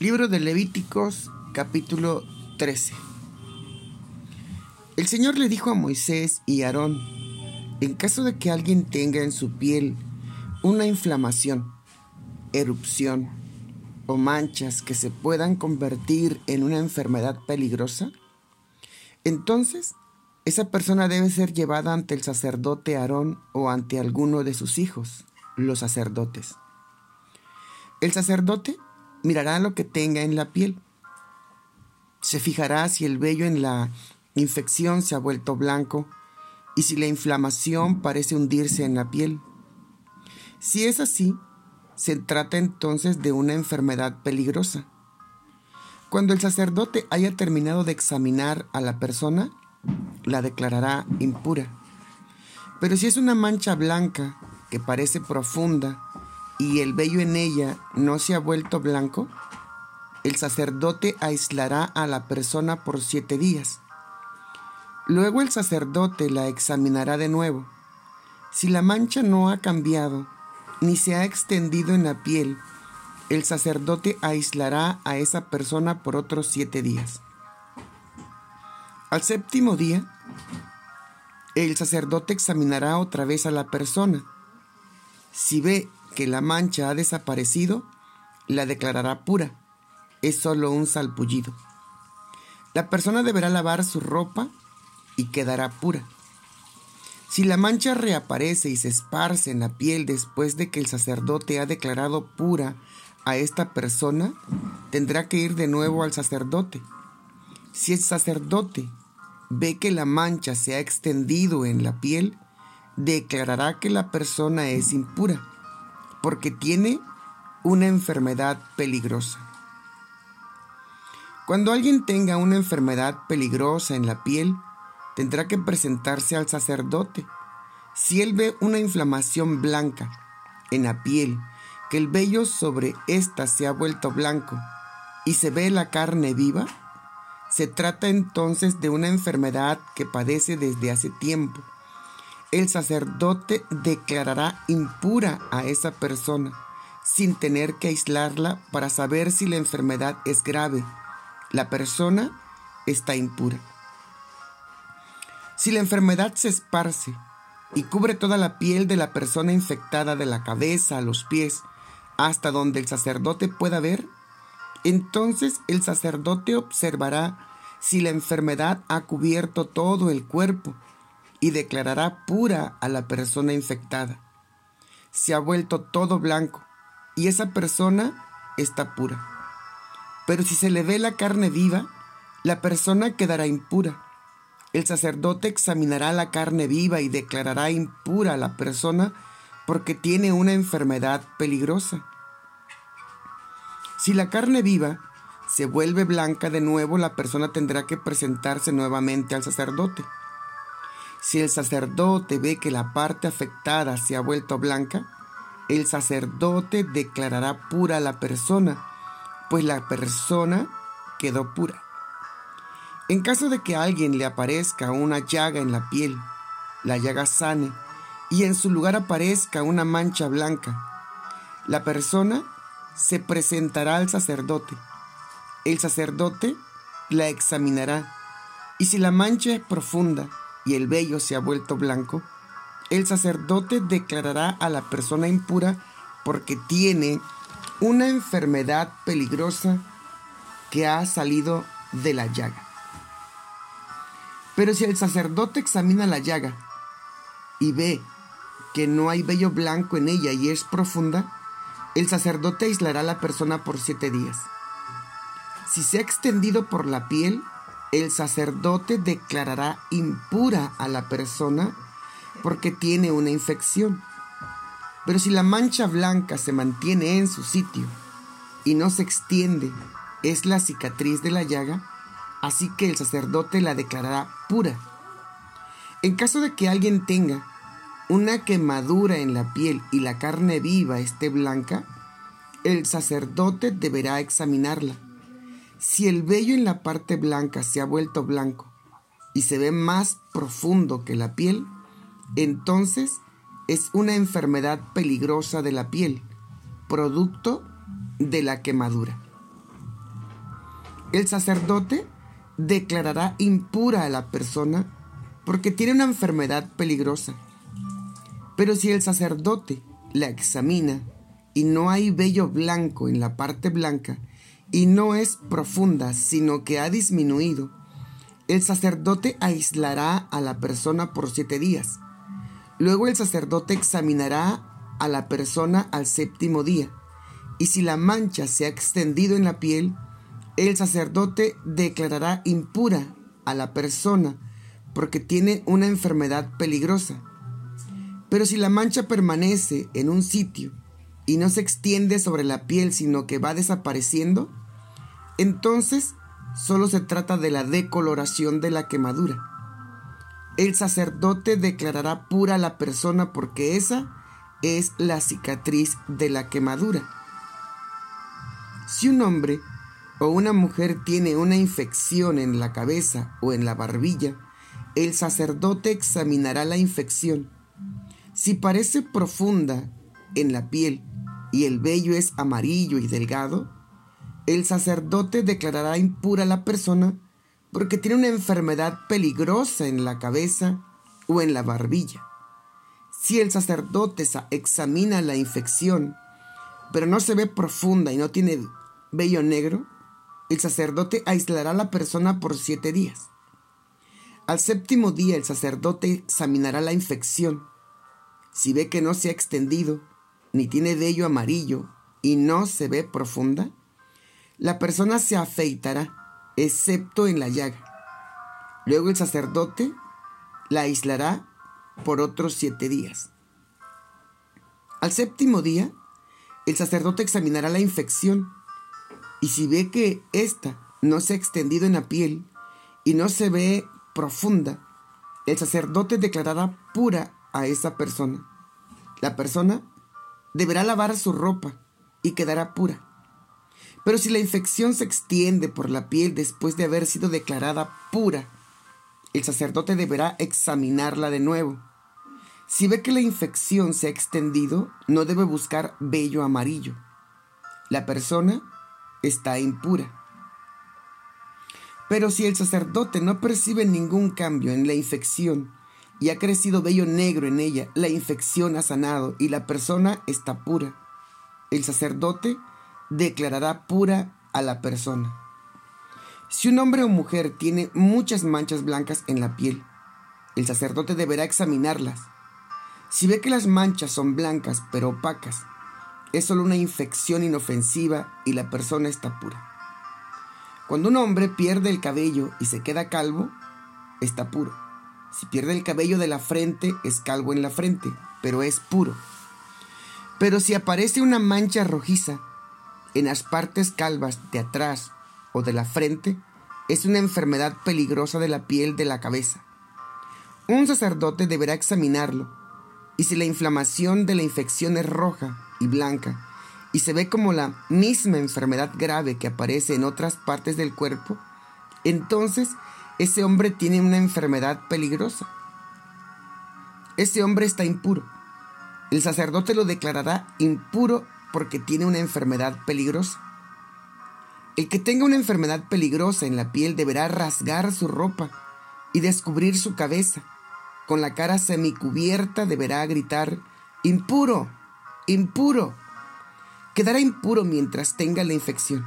Libro de Levíticos capítulo 13. El Señor le dijo a Moisés y Aarón, en caso de que alguien tenga en su piel una inflamación, erupción o manchas que se puedan convertir en una enfermedad peligrosa, entonces esa persona debe ser llevada ante el sacerdote Aarón o ante alguno de sus hijos, los sacerdotes. El sacerdote mirará lo que tenga en la piel. Se fijará si el vello en la infección se ha vuelto blanco y si la inflamación parece hundirse en la piel. Si es así, se trata entonces de una enfermedad peligrosa. Cuando el sacerdote haya terminado de examinar a la persona, la declarará impura. Pero si es una mancha blanca que parece profunda y el vello en ella no se ha vuelto blanco, el sacerdote aislará a la persona por siete días. Luego el sacerdote la examinará de nuevo. Si la mancha no ha cambiado ni se ha extendido en la piel, el sacerdote aislará a esa persona por otros siete días. Al séptimo día, el sacerdote examinará otra vez a la persona. Si ve que la mancha ha desaparecido, la declarará pura. Es solo un salpullido. La persona deberá lavar su ropa y quedará pura. Si la mancha reaparece y se esparce en la piel después de que el sacerdote ha declarado pura a esta persona, tendrá que ir de nuevo al sacerdote. Si el sacerdote ve que la mancha se ha extendido en la piel, declarará que la persona es impura porque tiene una enfermedad peligrosa. Cuando alguien tenga una enfermedad peligrosa en la piel, tendrá que presentarse al sacerdote. Si él ve una inflamación blanca en la piel, que el vello sobre ésta se ha vuelto blanco y se ve la carne viva, se trata entonces de una enfermedad que padece desde hace tiempo el sacerdote declarará impura a esa persona sin tener que aislarla para saber si la enfermedad es grave. La persona está impura. Si la enfermedad se esparce y cubre toda la piel de la persona infectada de la cabeza a los pies hasta donde el sacerdote pueda ver, entonces el sacerdote observará si la enfermedad ha cubierto todo el cuerpo y declarará pura a la persona infectada. Se ha vuelto todo blanco y esa persona está pura. Pero si se le ve la carne viva, la persona quedará impura. El sacerdote examinará la carne viva y declarará impura a la persona porque tiene una enfermedad peligrosa. Si la carne viva se vuelve blanca de nuevo, la persona tendrá que presentarse nuevamente al sacerdote. Si el sacerdote ve que la parte afectada se ha vuelto blanca, el sacerdote declarará pura a la persona, pues la persona quedó pura. En caso de que a alguien le aparezca una llaga en la piel, la llaga sane, y en su lugar aparezca una mancha blanca, la persona se presentará al sacerdote. El sacerdote la examinará, y si la mancha es profunda y el vello se ha vuelto blanco, el sacerdote declarará a la persona impura porque tiene una enfermedad peligrosa que ha salido de la llaga. Pero si el sacerdote examina la llaga y ve que no hay vello blanco en ella y es profunda, el sacerdote aislará a la persona por siete días. Si se ha extendido por la piel, el sacerdote declarará impura a la persona porque tiene una infección. Pero si la mancha blanca se mantiene en su sitio y no se extiende, es la cicatriz de la llaga, así que el sacerdote la declarará pura. En caso de que alguien tenga una quemadura en la piel y la carne viva esté blanca, el sacerdote deberá examinarla si el vello en la parte blanca se ha vuelto blanco y se ve más profundo que la piel, entonces es una enfermedad peligrosa de la piel, producto de la quemadura. el sacerdote declarará impura a la persona porque tiene una enfermedad peligrosa. Pero si el sacerdote la examina y no hay vello blanco en la parte blanca y no es profunda, sino que ha disminuido, el sacerdote aislará a la persona por siete días. Luego el sacerdote examinará a la persona al séptimo día, y si la mancha se ha extendido en la piel, el sacerdote declarará impura a la persona porque tiene una enfermedad peligrosa. Pero si la mancha permanece en un sitio y no se extiende sobre la piel, sino que va desapareciendo, entonces solo se trata de la decoloración de la quemadura. El sacerdote declarará pura a la persona porque esa es la cicatriz de la quemadura. Si un hombre o una mujer tiene una infección en la cabeza o en la barbilla, el sacerdote examinará la infección. Si parece profunda en la piel y el vello es amarillo y delgado, el sacerdote declarará impura a la persona porque tiene una enfermedad peligrosa en la cabeza o en la barbilla. Si el sacerdote examina la infección, pero no se ve profunda y no tiene vello negro, el sacerdote aislará a la persona por siete días. Al séptimo día el sacerdote examinará la infección. Si ve que no se ha extendido, ni tiene vello amarillo y no se ve profunda, la persona se afeitará, excepto en la llaga. Luego el sacerdote la aislará por otros siete días. Al séptimo día, el sacerdote examinará la infección y si ve que ésta no se ha extendido en la piel y no se ve profunda, el sacerdote declarará pura a esa persona. La persona deberá lavar su ropa y quedará pura. Pero si la infección se extiende por la piel después de haber sido declarada pura, el sacerdote deberá examinarla de nuevo. Si ve que la infección se ha extendido, no debe buscar vello amarillo. La persona está impura. Pero si el sacerdote no percibe ningún cambio en la infección y ha crecido vello negro en ella, la infección ha sanado y la persona está pura, el sacerdote declarará pura a la persona. Si un hombre o mujer tiene muchas manchas blancas en la piel, el sacerdote deberá examinarlas. Si ve que las manchas son blancas pero opacas es solo una infección inofensiva y la persona está pura. Cuando un hombre pierde el cabello y se queda calvo, está puro. Si pierde el cabello de la frente, es calvo en la frente, pero es puro. Pero si aparece una mancha rojiza en las partes calvas de atrás o de la frente, es una enfermedad peligrosa de la piel de la cabeza. Un sacerdote deberá examinarlo, y si la inflamación de la infección es roja y blanca, y se ve como la misma enfermedad grave que aparece en otras partes del cuerpo, entonces ese hombre tiene una enfermedad peligrosa. Ese hombre está impuro. El sacerdote lo declarará impuro porque tiene una enfermedad peligrosa. El que tenga una enfermedad peligrosa en la piel deberá rasgar su ropa y descubrir su cabeza. Con la cara semicubierta deberá gritar, impuro, impuro. Quedará impuro mientras tenga la infección.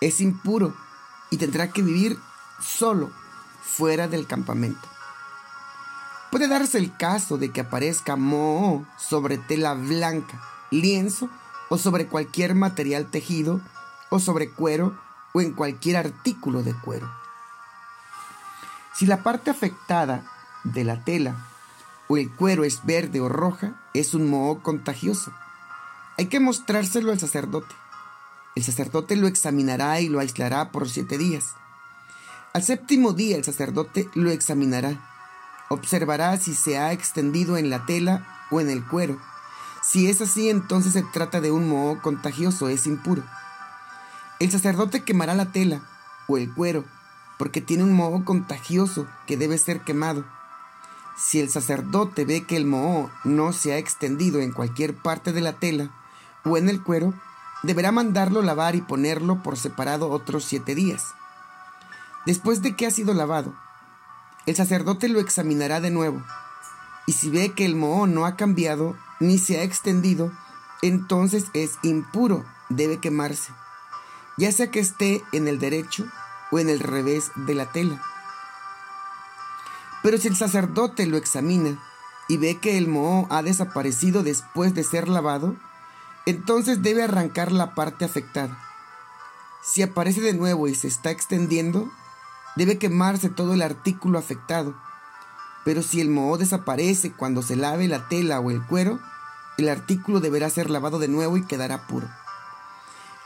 Es impuro y tendrá que vivir solo fuera del campamento. Puede darse el caso de que aparezca moho sobre tela blanca, lienzo o sobre cualquier material tejido o sobre cuero o en cualquier artículo de cuero. Si la parte afectada de la tela o el cuero es verde o roja, es un moho contagioso. Hay que mostrárselo al sacerdote. El sacerdote lo examinará y lo aislará por siete días. Al séptimo día el sacerdote lo examinará. Observará si se ha extendido en la tela o en el cuero. Si es así, entonces se trata de un moho contagioso, es impuro. El sacerdote quemará la tela o el cuero porque tiene un moho contagioso que debe ser quemado. Si el sacerdote ve que el moho no se ha extendido en cualquier parte de la tela o en el cuero, deberá mandarlo lavar y ponerlo por separado otros siete días. Después de que ha sido lavado, el sacerdote lo examinará de nuevo, y si ve que el moho no ha cambiado ni se ha extendido, entonces es impuro, debe quemarse, ya sea que esté en el derecho o en el revés de la tela. Pero si el sacerdote lo examina y ve que el moho ha desaparecido después de ser lavado, entonces debe arrancar la parte afectada. Si aparece de nuevo y se está extendiendo, debe quemarse todo el artículo afectado. Pero si el moho desaparece cuando se lave la tela o el cuero, el artículo deberá ser lavado de nuevo y quedará puro.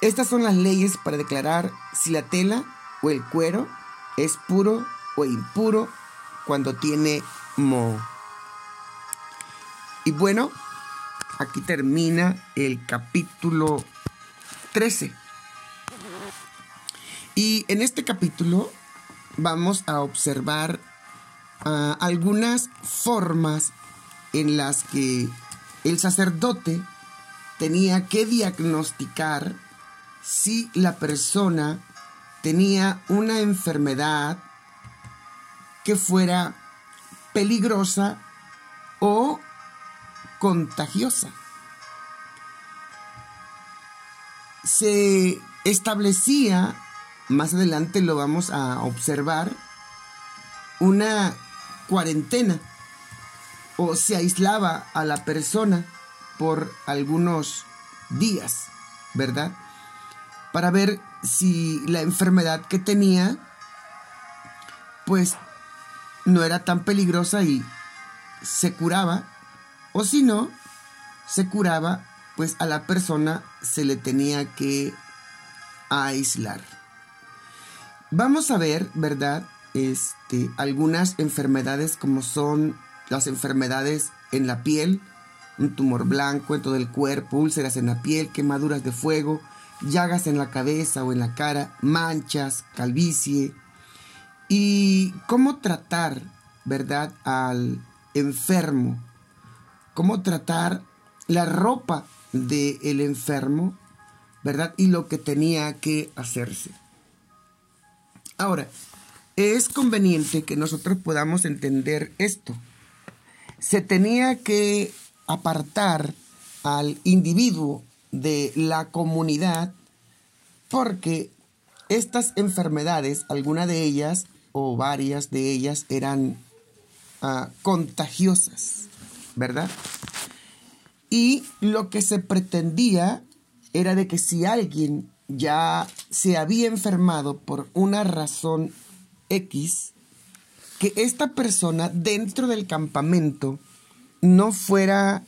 Estas son las leyes para declarar si la tela o el cuero es puro o impuro cuando tiene moho. Y bueno, aquí termina el capítulo 13. Y en este capítulo vamos a observar algunas formas en las que el sacerdote tenía que diagnosticar si la persona tenía una enfermedad que fuera peligrosa o contagiosa. Se establecía, más adelante lo vamos a observar, una cuarentena o se aislaba a la persona por algunos días, ¿verdad? Para ver si la enfermedad que tenía, pues no era tan peligrosa y se curaba, o si no, se curaba, pues a la persona se le tenía que aislar. Vamos a ver, ¿verdad? Este, algunas enfermedades como son las enfermedades en la piel, un tumor blanco en todo el cuerpo, úlceras en la piel, quemaduras de fuego, llagas en la cabeza o en la cara, manchas, calvicie. Y cómo tratar, ¿verdad?, al enfermo. Cómo tratar la ropa del enfermo, ¿verdad? Y lo que tenía que hacerse. Ahora, es conveniente que nosotros podamos entender esto se tenía que apartar al individuo de la comunidad porque estas enfermedades, alguna de ellas o varias de ellas eran ah, contagiosas, ¿verdad? Y lo que se pretendía era de que si alguien ya se había enfermado por una razón X, que esta persona dentro del campamento no fuera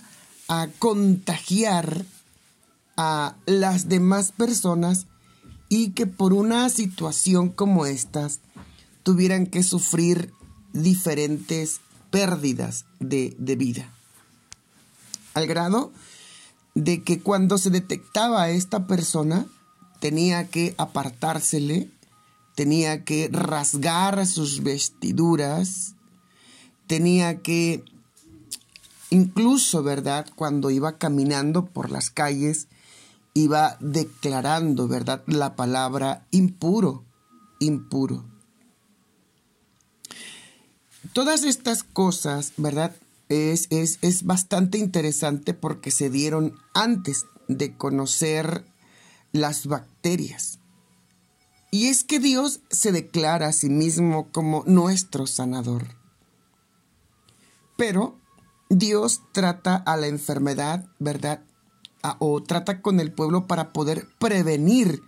a contagiar a las demás personas y que por una situación como estas tuvieran que sufrir diferentes pérdidas de, de vida. Al grado de que cuando se detectaba a esta persona tenía que apartársele tenía que rasgar sus vestiduras, tenía que, incluso, ¿verdad? Cuando iba caminando por las calles, iba declarando, ¿verdad? La palabra impuro, impuro. Todas estas cosas, ¿verdad? Es, es, es bastante interesante porque se dieron antes de conocer las bacterias. Y es que Dios se declara a sí mismo como nuestro sanador. Pero Dios trata a la enfermedad, ¿verdad? o trata con el pueblo para poder prevenir,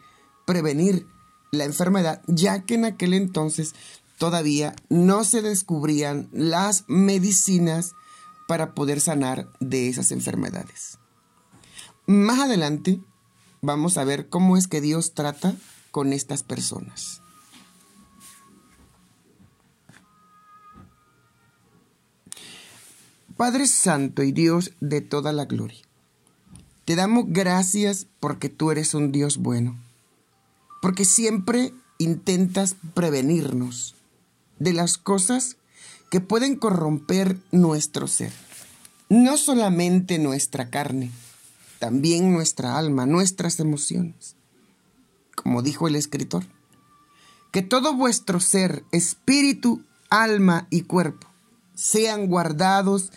prevenir la enfermedad, ya que en aquel entonces todavía no se descubrían las medicinas para poder sanar de esas enfermedades. Más adelante vamos a ver cómo es que Dios trata con estas personas. Padre Santo y Dios de toda la gloria, te damos gracias porque tú eres un Dios bueno, porque siempre intentas prevenirnos de las cosas que pueden corromper nuestro ser, no solamente nuestra carne, también nuestra alma, nuestras emociones. Como dijo el escritor, que todo vuestro ser, espíritu, alma y cuerpo sean guardados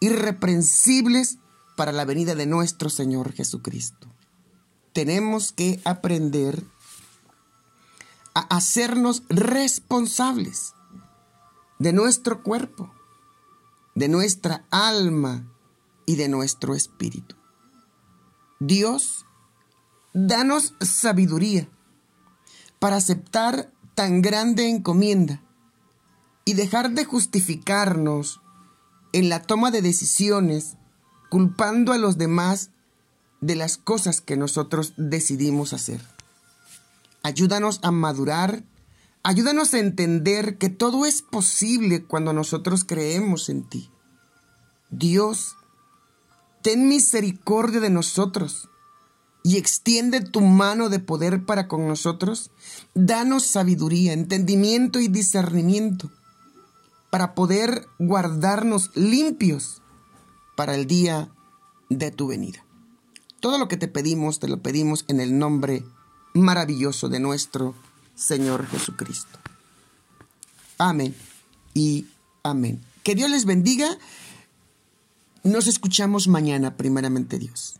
irreprensibles para la venida de nuestro Señor Jesucristo. Tenemos que aprender a hacernos responsables de nuestro cuerpo, de nuestra alma y de nuestro espíritu. Dios, danos sabiduría para aceptar tan grande encomienda y dejar de justificarnos en la toma de decisiones culpando a los demás de las cosas que nosotros decidimos hacer. Ayúdanos a madurar, ayúdanos a entender que todo es posible cuando nosotros creemos en ti. Dios, ten misericordia de nosotros y extiende tu mano de poder para con nosotros. Danos sabiduría, entendimiento y discernimiento para poder guardarnos limpios para el día de tu venida. Todo lo que te pedimos, te lo pedimos en el nombre maravilloso de nuestro Señor Jesucristo. Amén y amén. Que Dios les bendiga. Nos escuchamos mañana, primeramente Dios.